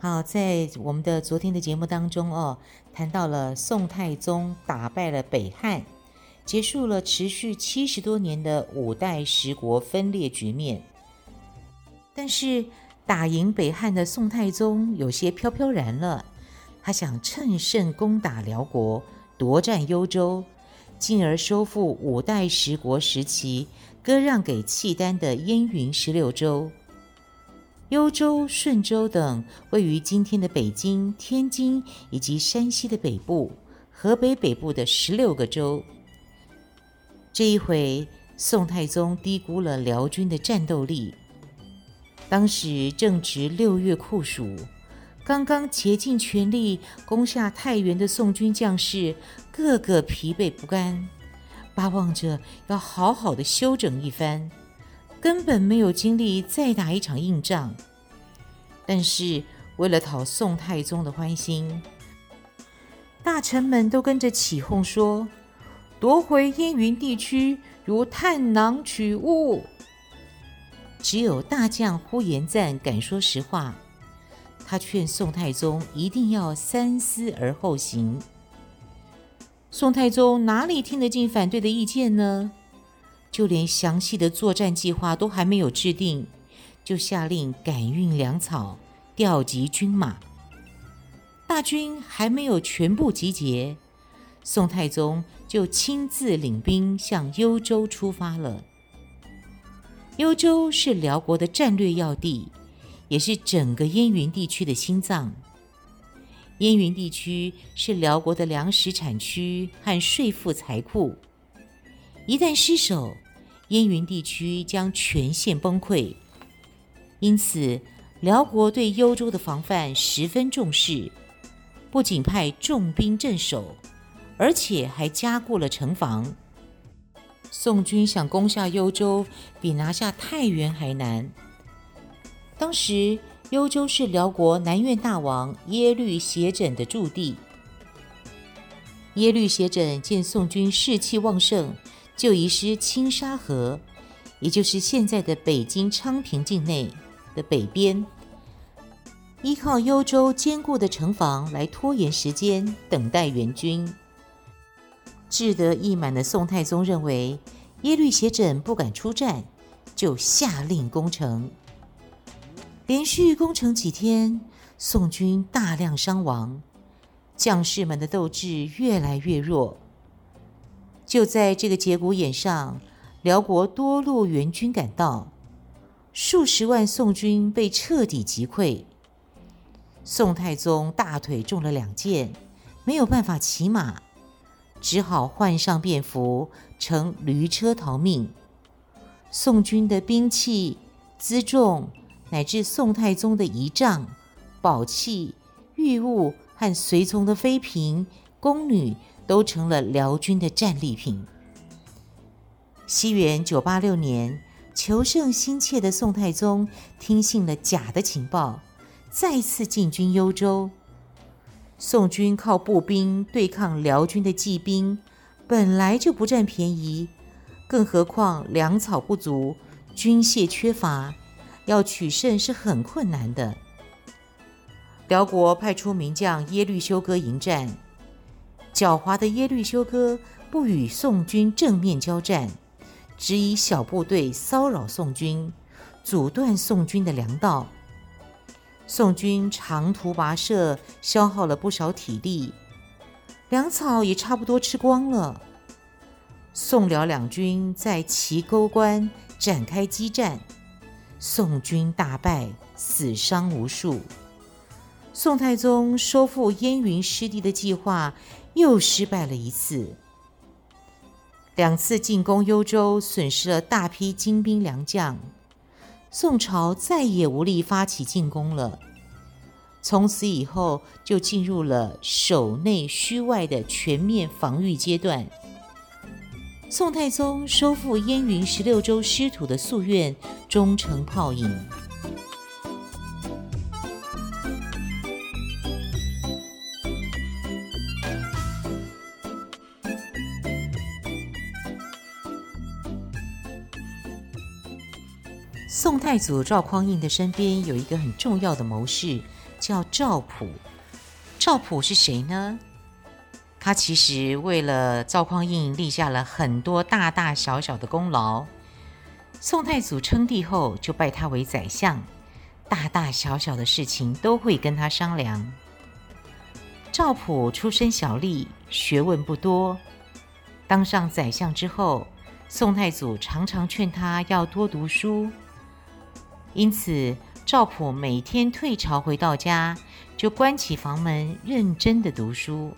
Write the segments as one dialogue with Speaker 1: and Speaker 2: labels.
Speaker 1: 好，在我们的昨天的节目当中哦，谈到了宋太宗打败了北汉。结束了持续七十多年的五代十国分裂局面，但是打赢北汉的宋太宗有些飘飘然了。他想乘胜攻打辽国，夺占幽州，进而收复五代十国时期割让给契丹的燕云十六州。幽州、顺州等位于今天的北京、天津以及山西的北部、河北北部的十六个州。这一回，宋太宗低估了辽军的战斗力。当时正值六月酷暑，刚刚竭尽全力攻下太原的宋军将士，个个疲惫不堪，巴望着要好好的休整一番，根本没有精力再打一场硬仗。但是为了讨宋太宗的欢心，大臣们都跟着起哄说。夺回燕云地区如探囊取物。只有大将呼延赞敢说实话，他劝宋太宗一定要三思而后行。宋太宗哪里听得进反对的意见呢？就连详细的作战计划都还没有制定，就下令赶运粮草、调集军马。大军还没有全部集结。宋太宗就亲自领兵向幽州出发了。幽州是辽国的战略要地，也是整个燕云地区的心脏。燕云地区是辽国的粮食产区和税赋财库，一旦失守，燕云地区将全线崩溃。因此，辽国对幽州的防范十分重视，不仅派重兵镇守。而且还加固了城防。宋军想攻下幽州，比拿下太原还难。当时幽州是辽国南院大王耶律斜轸的驻地。耶律斜轸见宋军士气旺盛，就移师青沙河，也就是现在的北京昌平境内的北边，依靠幽州坚固的城防来拖延时间，等待援军。志得意满的宋太宗认为耶律斜轸不敢出战，就下令攻城。连续攻城几天，宋军大量伤亡，将士们的斗志越来越弱。就在这个节骨眼上，辽国多路援军赶到，数十万宋军被彻底击溃。宋太宗大腿中了两箭，没有办法骑马。只好换上便服，乘驴车逃命。宋军的兵器、辎重，乃至宋太宗的仪仗、宝器、御物和随从的妃嫔、宫女，都成了辽军的战利品。西元九八六年，求胜心切的宋太宗听信了假的情报，再次进军幽州。宋军靠步兵对抗辽军的骑兵，本来就不占便宜，更何况粮草不足，军械缺乏，要取胜是很困难的。辽国派出名将耶律休哥迎战，狡猾的耶律休哥不与宋军正面交战，只以小部队骚扰宋军，阻断宋军的粮道。宋军长途跋涉，消耗了不少体力，粮草也差不多吃光了。宋辽两军在齐沟关展开激战，宋军大败，死伤无数。宋太宗收复燕云失地的计划又失败了一次。两次进攻幽州，损失了大批精兵良将。宋朝再也无力发起进攻了。从此以后就进入了守内虚外的全面防御阶段。宋太宗收复燕云十六州失土的夙愿终成泡影。太祖赵匡胤的身边有一个很重要的谋士，叫赵普。赵普是谁呢？他其实为了赵匡胤立下了很多大大小小的功劳。宋太祖称帝后，就拜他为宰相，大大小小的事情都会跟他商量。赵普出身小吏，学问不多。当上宰相之后，宋太祖常常劝他要多读书。因此，赵普每天退朝回到家，就关起房门，认真的读书。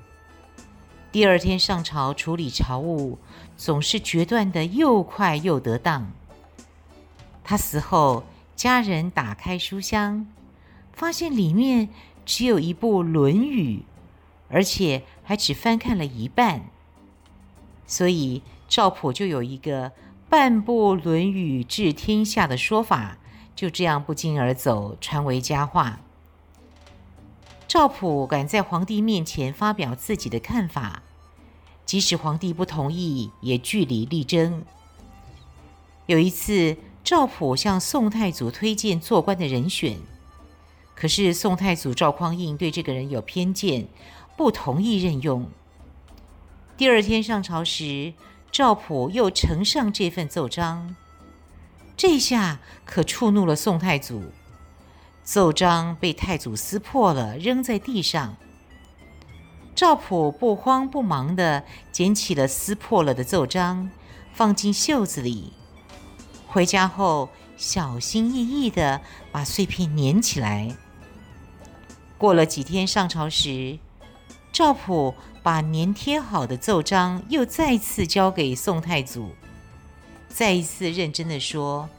Speaker 1: 第二天上朝处理朝务，总是决断的又快又得当。他死后，家人打开书箱，发现里面只有一部《论语》，而且还只翻看了一半。所以赵普就有一个“半部《论语》治天下”的说法。就这样不胫而走，传为佳话。赵普敢在皇帝面前发表自己的看法，即使皇帝不同意，也据理力争。有一次，赵普向宋太祖推荐做官的人选，可是宋太祖赵匡胤对这个人有偏见，不同意任用。第二天上朝时，赵普又呈上这份奏章。这下可触怒了宋太祖，奏章被太祖撕破了，扔在地上。赵普不慌不忙地捡起了撕破了的奏章，放进袖子里。回家后，小心翼翼地把碎片粘起来。过了几天上朝时，赵普把粘贴好的奏章又再次交给宋太祖。再一次认真地说：“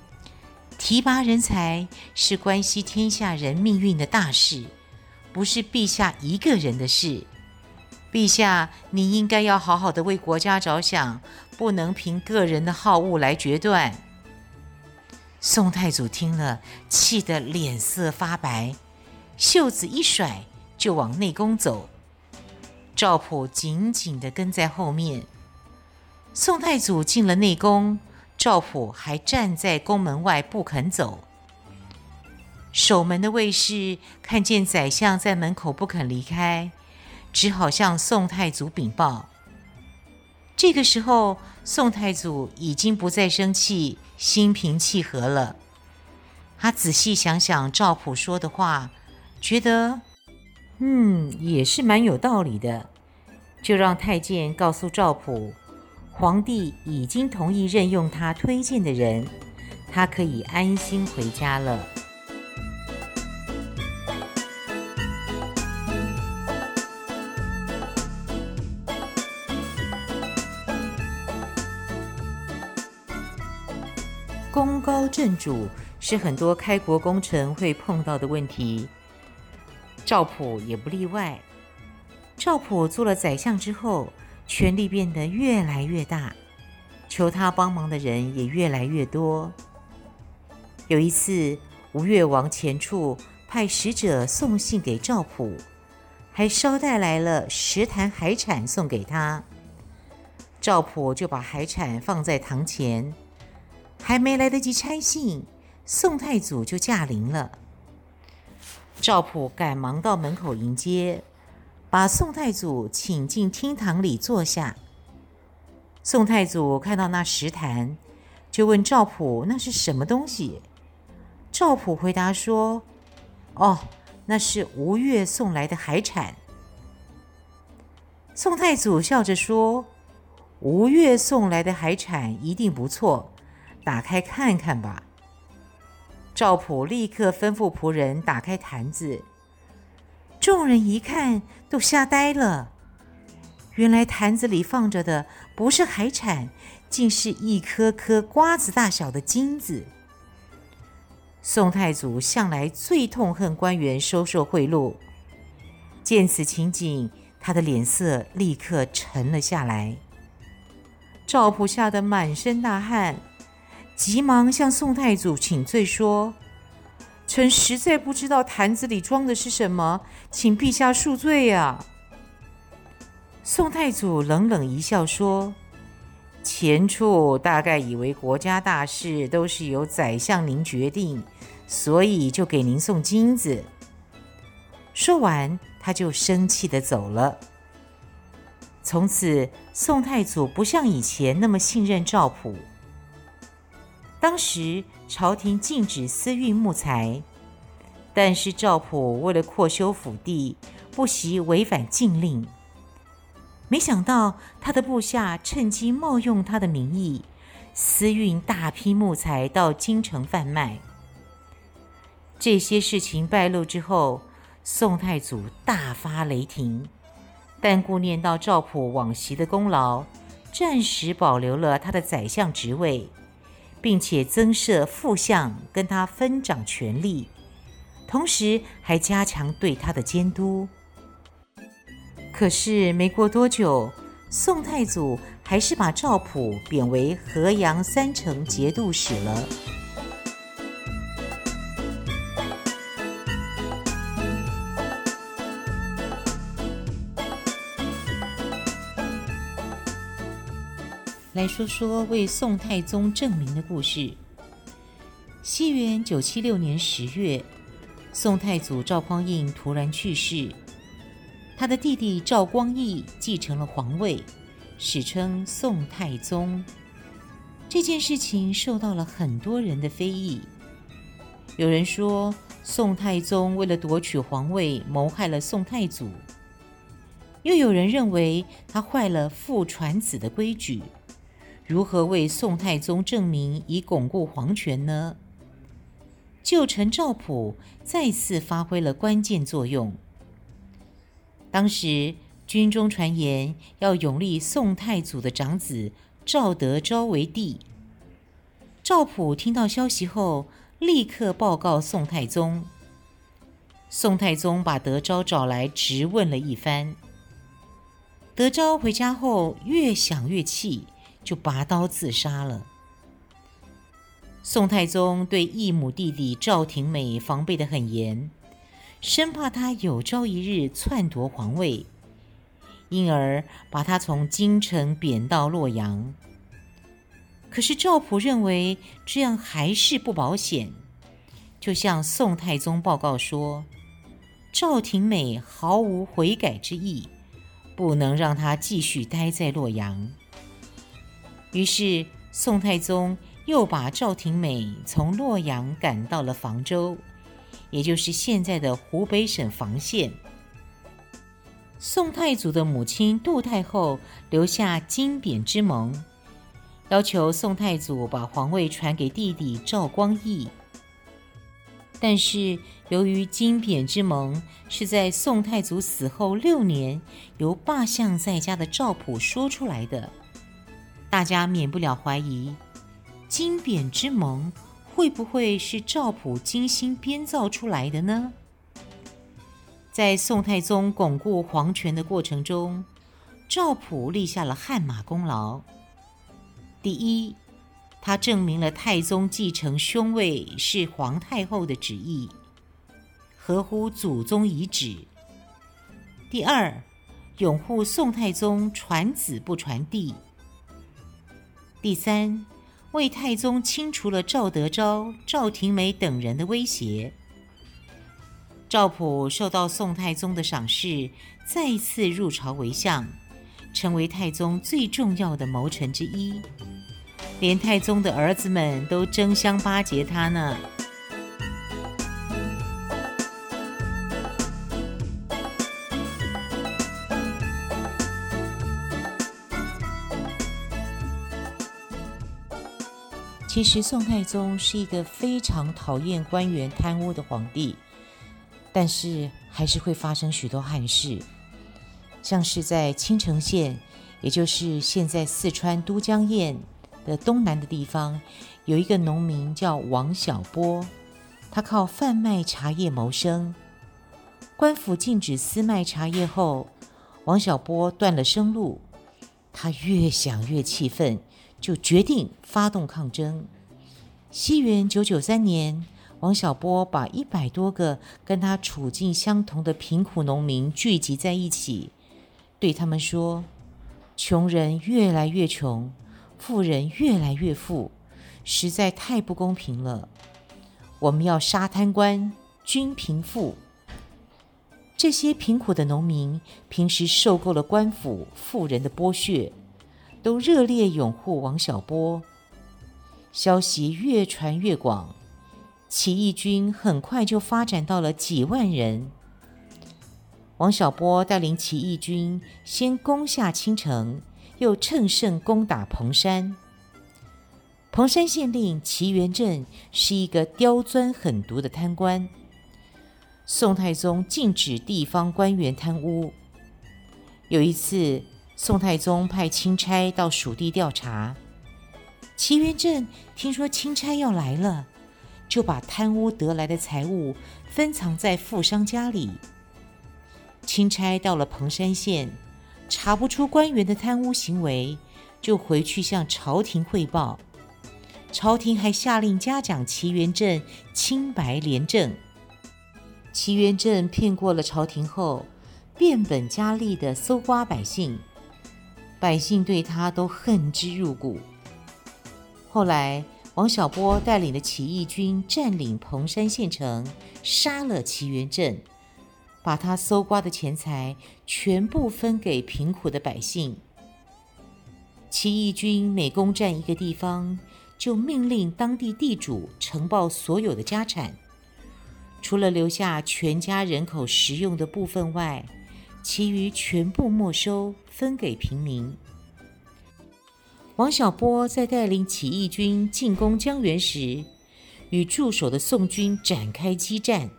Speaker 1: 提拔人才是关系天下人命运的大事，不是陛下一个人的事。陛下，你应该要好好的为国家着想，不能凭个人的好恶来决断。”宋太祖听了，气得脸色发白，袖子一甩，就往内宫走。赵普紧紧地跟在后面。宋太祖进了内宫。赵普还站在宫门外不肯走，守门的卫士看见宰相在门口不肯离开，只好向宋太祖禀报。这个时候，宋太祖已经不再生气，心平气和了。他仔细想想赵普说的话，觉得，嗯，也是蛮有道理的，就让太监告诉赵普。皇帝已经同意任用他推荐的人，他可以安心回家了。功高震主是很多开国功臣会碰到的问题，赵普也不例外。赵普做了宰相之后，权力变得越来越大，求他帮忙的人也越来越多。有一次，吴越王钱俶派使者送信给赵普，还捎带来了十坛海产送给他。赵普就把海产放在堂前，还没来得及拆信，宋太祖就驾临了。赵普赶忙到门口迎接。把宋太祖请进厅堂里坐下。宋太祖看到那石坛，就问赵普：“那是什么东西？”赵普回答说：“哦，那是吴越送来的海产。”宋太祖笑着说：“吴越送来的海产一定不错，打开看看吧。”赵普立刻吩咐仆人打开坛子。众人一看，都吓呆了。原来坛子里放着的不是海产，竟是一颗颗瓜子大小的金子。宋太祖向来最痛恨官员收受贿赂，见此情景，他的脸色立刻沉了下来。赵普吓得满身大汗，急忙向宋太祖请罪说：“臣实在不知道坛子里装的是什么，请陛下恕罪呀。”宋太祖冷冷一笑说：“前处大概以为国家大事都是由宰相您决定。”所以就给您送金子。说完，他就生气地走了。从此，宋太祖不像以前那么信任赵普。当时朝廷禁止私运木材，但是赵普为了扩修府地，不惜违反禁令。没想到他的部下趁机冒用他的名义，私运大批木材到京城贩卖。这些事情败露之后，宋太祖大发雷霆，但顾念到赵普往昔的功劳，暂时保留了他的宰相职位，并且增设副相跟他分掌权力，同时还加强对他的监督。可是没过多久，宋太祖还是把赵普贬为河阳三城节度使了。来说说为宋太宗正名的故事。西元九七六年十月，宋太祖赵匡胤突然去世，他的弟弟赵光义继承了皇位，史称宋太宗。这件事情受到了很多人的非议，有人说宋太宗为了夺取皇位谋害了宋太祖，又有人认为他坏了父传子的规矩。如何为宋太宗证明以巩固皇权呢？旧臣赵普再次发挥了关键作用。当时军中传言要拥立宋太祖的长子赵德昭为帝。赵普听到消息后，立刻报告宋太宗。宋太宗把德昭找来质问了一番。德昭回家后越想越气。就拔刀自杀了。宋太宗对异母弟弟赵廷美防备得很严，生怕他有朝一日篡夺皇位，因而把他从京城贬到洛阳。可是赵普认为这样还是不保险，就向宋太宗报告说：赵廷美毫无悔改之意，不能让他继续待在洛阳。于是，宋太宗又把赵廷美从洛阳赶到了房州，也就是现在的湖北省房县。宋太祖的母亲杜太后留下金匾之盟，要求宋太祖把皇位传给弟弟赵光义。但是，由于金匾之盟是在宋太祖死后六年由罢相在家的赵普说出来的。大家免不了怀疑，金匾之盟会不会是赵普精心编造出来的呢？在宋太宗巩固皇权的过程中，赵普立下了汗马功劳。第一，他证明了太宗继承兄位是皇太后的旨意，合乎祖宗遗旨；第二，拥护宋太宗传子不传弟。第三，魏太宗清除了赵德昭、赵廷美等人的威胁。赵普受到宋太宗的赏识，再次入朝为相，成为太宗最重要的谋臣之一。连太宗的儿子们都争相巴结他呢。其实宋太宗是一个非常讨厌官员贪污的皇帝，但是还是会发生许多憾事，像是在青城县，也就是现在四川都江堰的东南的地方，有一个农民叫王小波，他靠贩卖茶叶谋生。官府禁止私卖茶叶后，王小波断了生路。他越想越气愤，就决定发动抗争。西元九九三年，王小波把一百多个跟他处境相同的贫苦农民聚集在一起，对他们说：“穷人越来越穷，富人越来越富，实在太不公平了。我们要杀贪官，均贫富。”这些贫苦的农民平时受够了官府富人的剥削，都热烈拥护王小波。消息越传越广，起义军很快就发展到了几万人。王小波带领起义军先攻下青城，又乘胜攻打彭山。彭山县令齐元振是一个刁钻狠毒的贪官。宋太宗禁止地方官员贪污。有一次，宋太宗派钦差到蜀地调查，齐元振听说钦差要来了，就把贪污得来的财物分藏在富商家里。钦差到了彭山县，查不出官员的贪污行为，就回去向朝廷汇报。朝廷还下令嘉奖齐元镇清白廉政。齐元镇骗过了朝廷后，变本加厉地搜刮百姓，百姓对他都恨之入骨。后来，王小波带领的起义军占领彭山县城，杀了齐元镇，把他搜刮的钱财全部分给贫苦的百姓。起义军每攻占一个地方，就命令当地地主呈报所有的家产。除了留下全家人口食用的部分外，其余全部没收，分给平民。王小波在带领起义军进攻江原时，与驻守的宋军展开激战。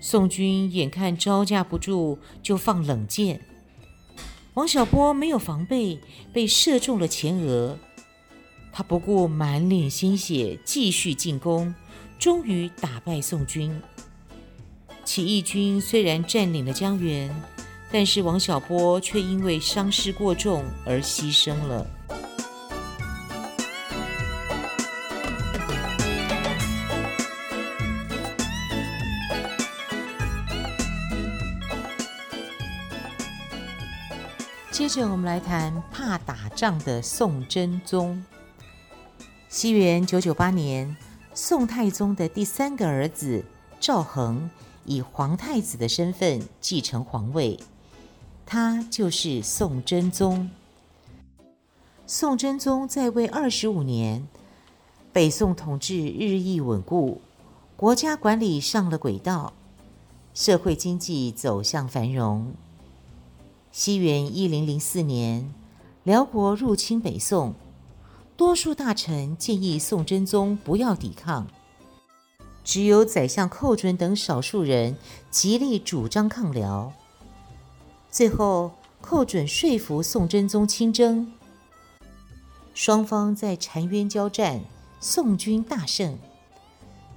Speaker 1: 宋军眼看招架不住，就放冷箭。王小波没有防备，被射中了前额。他不顾满脸鲜血，继续进攻。终于打败宋军。起义军虽然占领了江原，但是王小波却因为伤势过重而牺牲了。接着，我们来谈怕打仗的宋真宗。西元九九八年。宋太宗的第三个儿子赵恒以皇太子的身份继承皇位，他就是宋真宗。宋真宗在位二十五年，北宋统治日益稳固，国家管理上了轨道，社会经济走向繁荣。西元一零零四年，辽国入侵北宋。多数大臣建议宋真宗不要抵抗，只有宰相寇准等少数人极力主张抗辽。最后，寇准说服宋真宗亲征，双方在澶渊交战，宋军大胜。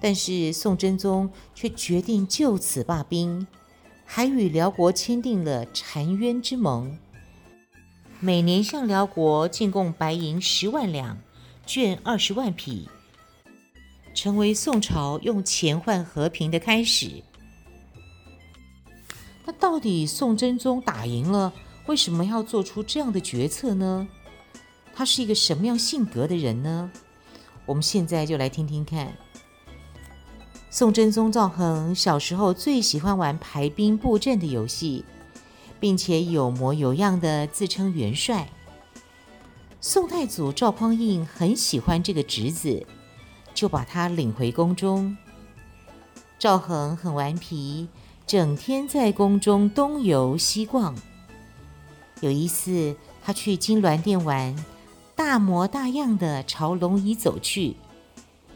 Speaker 1: 但是宋真宗却决定就此罢兵，还与辽国签订了澶渊之盟。每年向辽国进贡白银十万两，绢二十万匹，成为宋朝用钱换和平的开始。那到底宋真宗打赢了，为什么要做出这样的决策呢？他是一个什么样性格的人呢？我们现在就来听听看。宋真宗赵恒小时候最喜欢玩排兵布阵的游戏。并且有模有样的自称元帅。宋太祖赵匡胤很喜欢这个侄子，就把他领回宫中。赵恒很顽皮，整天在宫中东游西逛。有一次，他去金銮殿玩，大模大样的朝龙椅走去，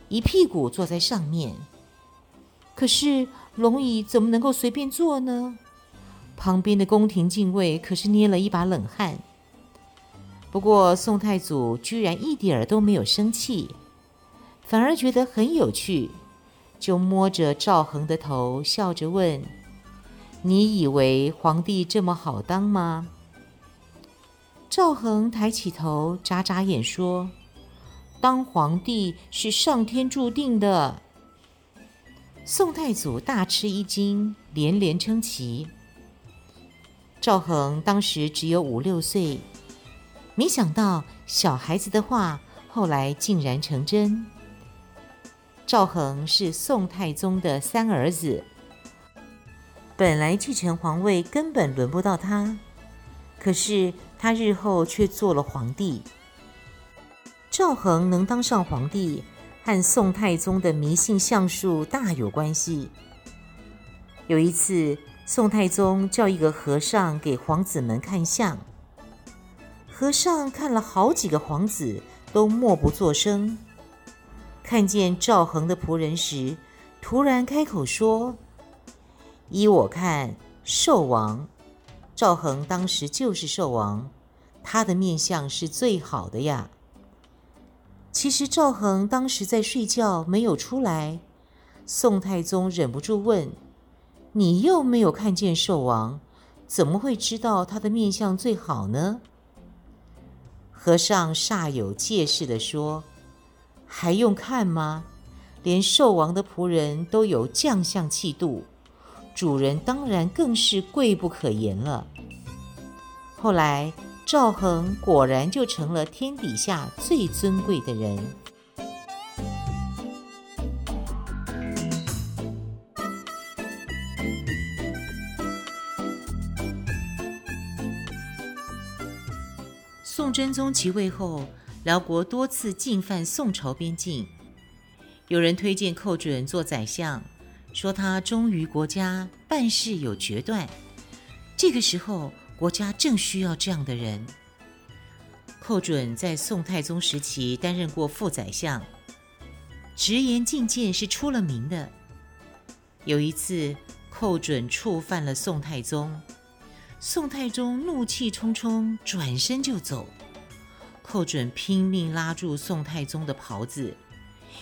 Speaker 1: 一屁股坐在上面。可是龙椅怎么能够随便坐呢？旁边的宫廷禁卫可是捏了一把冷汗。不过宋太祖居然一点儿都没有生气，反而觉得很有趣，就摸着赵恒的头，笑着问：“你以为皇帝这么好当吗？”赵恒抬起头，眨眨眼说：“当皇帝是上天注定的。”宋太祖大吃一惊，连连称奇。赵恒当时只有五六岁，没想到小孩子的话后来竟然成真。赵恒是宋太宗的三儿子，本来继承皇位根本轮不到他，可是他日后却做了皇帝。赵恒能当上皇帝，和宋太宗的迷信相术大有关系。有一次，宋太宗叫一个和尚给皇子们看相，和尚看了好几个皇子，都默不作声。看见赵恒的仆人时，突然开口说：“依我看，寿王，赵恒当时就是寿王，他的面相是最好的呀。”其实赵恒当时在睡觉，没有出来。宋太宗忍不住问。你又没有看见寿王，怎么会知道他的面相最好呢？和尚煞有介事地说：“还用看吗？连寿王的仆人都有将相气度，主人当然更是贵不可言了。”后来赵恒果然就成了天底下最尊贵的人。宋真宗即位后，辽国多次进犯宋朝边境。有人推荐寇准做宰相，说他忠于国家，办事有决断。这个时候，国家正需要这样的人。寇准在宋太宗时期担任过副宰相，直言进谏是出了名的。有一次，寇准触犯了宋太宗。宋太宗怒气冲冲，转身就走。寇准拼命拉住宋太宗的袍子，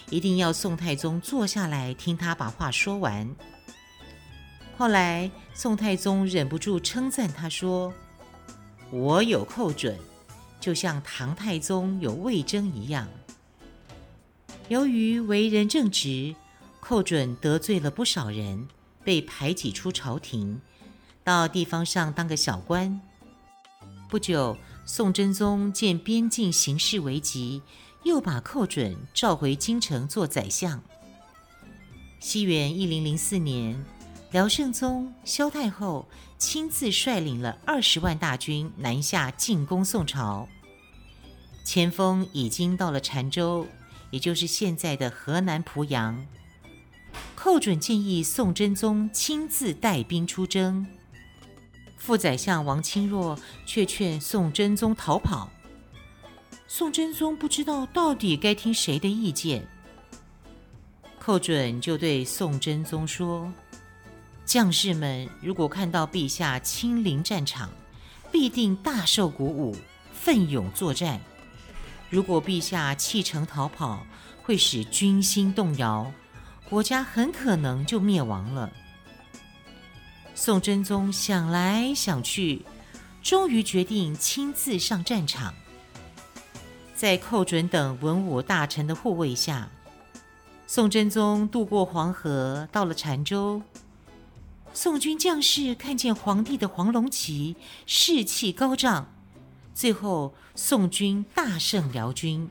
Speaker 1: 一定要宋太宗坐下来听他把话说完。后来，宋太宗忍不住称赞他说：“我有寇准，就像唐太宗有魏征一样。”由于为人正直，寇准得罪了不少人，被排挤出朝廷。到地方上当个小官。不久，宋真宗见边境形势危急，又把寇准召回京城做宰相。西元一零零四年，辽圣宗萧太后亲自率领了二十万大军南下进攻宋朝，前锋已经到了澶州，也就是现在的河南濮阳。寇准建议宋真宗亲自带兵出征。副宰相王钦若却劝宋真宗逃跑。宋真宗不知道到底该听谁的意见，寇准就对宋真宗说：“将士们如果看到陛下亲临战场，必定大受鼓舞，奋勇作战；如果陛下弃城逃跑，会使军心动摇，国家很可能就灭亡了。”宋真宗想来想去，终于决定亲自上战场。在寇准等文武大臣的护卫下，宋真宗渡过黄河，到了澶州。宋军将士看见皇帝的黄龙旗，士气高涨。最后，宋军大胜辽军。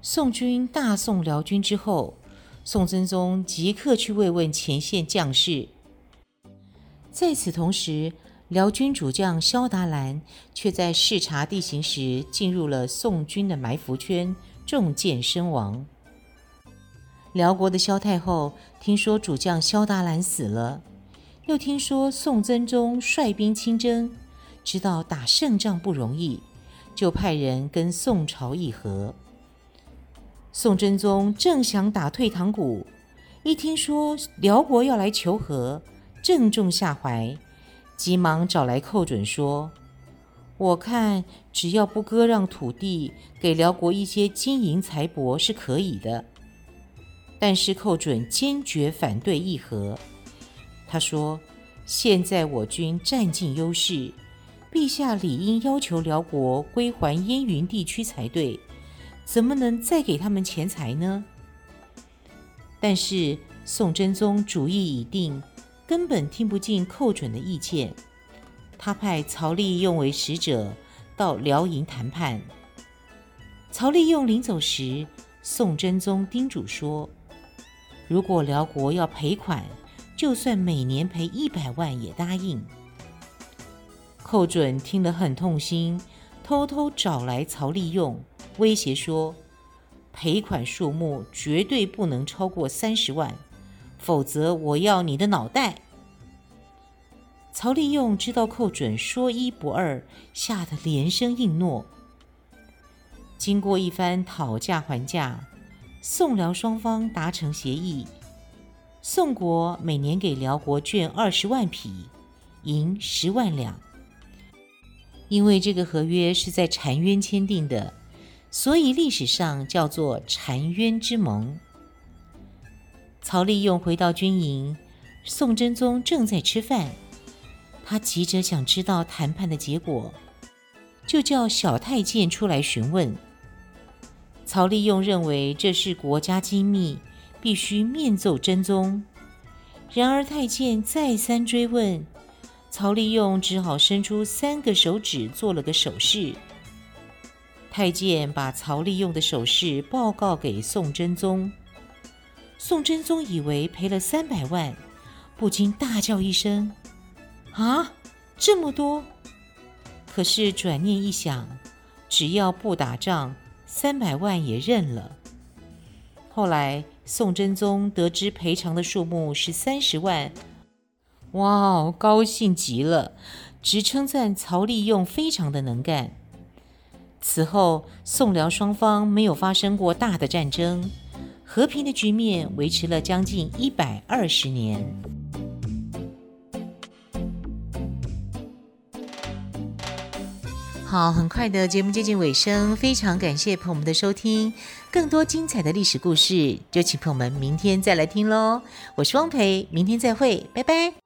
Speaker 1: 宋军大胜辽军之后，宋真宗即刻去慰问前线将士。在此同时，辽军主将萧达兰却在视察地形时进入了宋军的埋伏圈，中箭身亡。辽国的萧太后听说主将萧达兰死了，又听说宋真宗率兵亲征，知道打胜仗不容易，就派人跟宋朝议和。宋真宗正想打退堂鼓，一听说辽国要来求和。正中下怀，急忙找来寇准说：“我看只要不割让土地，给辽国一些金银财帛是可以的。”但是寇准坚决反对议和。他说：“现在我军占尽优势，陛下理应要求辽国归还燕云地区才对，怎么能再给他们钱财呢？”但是宋真宗主意已定，根本听不进寇准的意见。他派曹利用为使者到辽营谈判。曹利用临走时，宋真宗叮嘱说：“如果辽国要赔款，就算每年赔一百万也答应。”寇准听了很痛心，偷偷找来曹利用，威胁说：“赔款数目绝对不能超过三十万，否则我要你的脑袋。”曹利用知道寇准说一不二，吓得连声应诺。经过一番讨价还价，宋辽双方达成协议。宋国每年给辽国绢二十万匹，银十万两。因为这个合约是在澶渊签订的，所以历史上叫做澶渊之盟。曹利用回到军营，宋真宗正在吃饭，他急着想知道谈判的结果，就叫小太监出来询问。曹利用认为这是国家机密，必须面奏真宗。然而太监再三追问，曹利用只好伸出三个手指做了个手势。太监把曹利用的手势报告给宋真宗。宋真宗以为赔了三百万，不禁大叫一声：“啊，这么多！”可是转念一想，只要不打仗。三百万也认了。后来宋真宗得知赔偿的数目是三十万，哇哦，高兴极了，直称赞曹利用非常的能干。此后，宋辽双方没有发生过大的战争，和平的局面维持了将近一百二十年。好，很快的节目接近尾声，非常感谢朋友们的收听。更多精彩的历史故事，就请朋友们明天再来听喽。我是汪培，明天再会，拜拜。